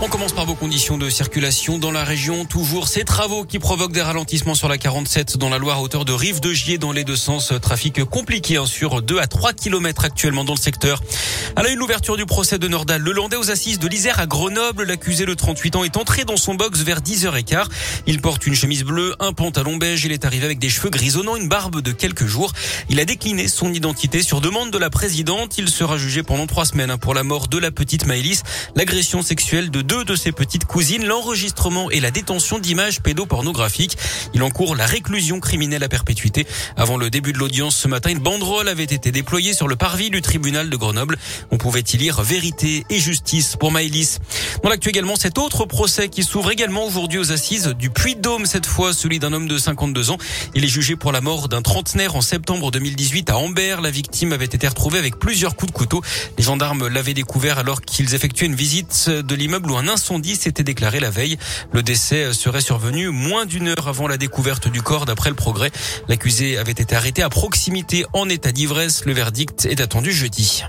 On commence par vos conditions de circulation dans la région. Toujours ces travaux qui provoquent des ralentissements sur la 47 dans la Loire hauteur de Rive de Gier dans les deux sens. Trafic compliqué hein, sur 2 à 3 kilomètres actuellement dans le secteur. À la une, l'ouverture du procès de Nordal. Le Landais aux assises de l'Isère à Grenoble. L'accusé de 38 ans est entré dans son box vers 10h15. Il porte une chemise bleue, un pantalon beige. Il est arrivé avec des cheveux grisonnants, une barbe de quelques jours. Il a décliné son identité sur demande de la présidente. Il sera jugé pendant trois semaines hein, pour la mort de la petite Maëlys, l'agression sexuelle de deux de ses petites cousines, l'enregistrement et la détention d'images pédopornographiques. Il encourt la réclusion criminelle à perpétuité. Avant le début de l'audience ce matin, une banderole avait été déployée sur le parvis du tribunal de Grenoble. On pouvait y lire vérité et justice pour Maëlys. Dans l'actu également, cet autre procès qui s'ouvre également aujourd'hui aux assises du Puy-de-Dôme, cette fois celui d'un homme de 52 ans. Il est jugé pour la mort d'un trentenaire en septembre 2018 à Ambert. La victime avait été retrouvée avec plusieurs coups de couteau. Les gendarmes l'avaient découvert alors qu'ils effectuaient une visite de l'immeuble un incendie s'était déclaré la veille. Le décès serait survenu moins d'une heure avant la découverte du corps d'après le progrès. L'accusé avait été arrêté à proximité en état d'ivresse. Le verdict est attendu jeudi.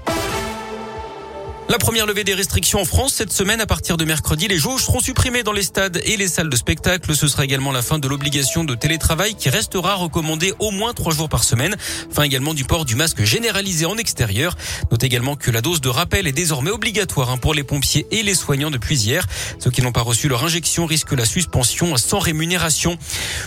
La première levée des restrictions en France cette semaine à partir de mercredi. Les jauges seront supprimées dans les stades et les salles de spectacle. Ce sera également la fin de l'obligation de télétravail qui restera recommandée au moins trois jours par semaine. Fin également du port du masque généralisé en extérieur. Note également que la dose de rappel est désormais obligatoire hein, pour les pompiers et les soignants depuis hier. Ceux qui n'ont pas reçu leur injection risquent la suspension sans rémunération.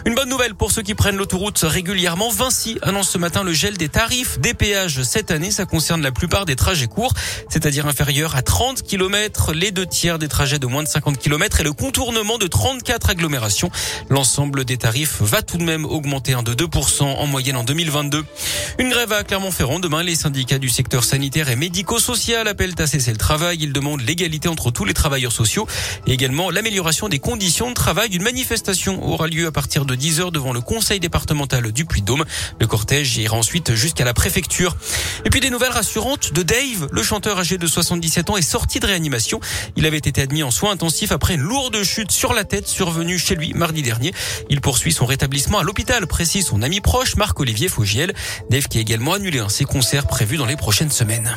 Une bonne nouvelle pour ceux qui prennent l'autoroute régulièrement. Vinci annonce ce matin le gel des tarifs des péages cette année. Ça concerne la plupart des trajets courts, c'est-à-dire inférieurs à 30 km, les deux tiers des trajets de moins de 50 km et le contournement de 34 agglomérations. L'ensemble des tarifs va tout de même augmenter de 2% en moyenne en 2022. Une grève à Clermont-Ferrand. Demain, les syndicats du secteur sanitaire et médico-social appellent à cesser le travail. Ils demandent l'égalité entre tous les travailleurs sociaux et également l'amélioration des conditions de travail. Une manifestation aura lieu à partir de 10 heures devant le conseil départemental du Puy-de-Dôme. Le cortège ira ensuite jusqu'à la préfecture. Et puis des nouvelles rassurantes de Dave, le chanteur âgé de 70 17 ans est sorti de réanimation. Il avait été admis en soins intensifs après une lourde chute sur la tête survenue chez lui mardi dernier. Il poursuit son rétablissement à l'hôpital, précise son ami proche Marc-Olivier Faugiel. Dave qui a également annulé ses concerts prévus dans les prochaines semaines.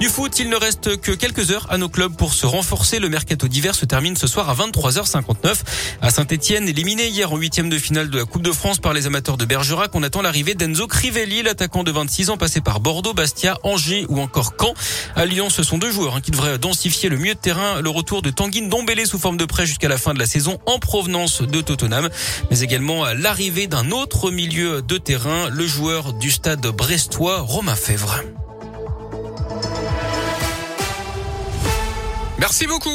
Du foot, il ne reste que quelques heures à nos clubs pour se renforcer. Le mercato d'hiver se termine ce soir à 23h59. À Saint-Etienne, éliminé hier en huitième de finale de la Coupe de France par les amateurs de Bergerac, on attend l'arrivée d'Enzo Crivelli, l'attaquant de 26 ans passé par Bordeaux, Bastia, Angers ou encore Caen. À Lyon, ce sont deux joueurs hein, qui devraient densifier le milieu de terrain. Le retour de Tanguy Dombélé sous forme de prêt jusqu'à la fin de la saison en provenance de Tottenham. Mais également l'arrivée d'un autre milieu de terrain, le joueur du stade brestois, Romain Fèvre. Merci beaucoup.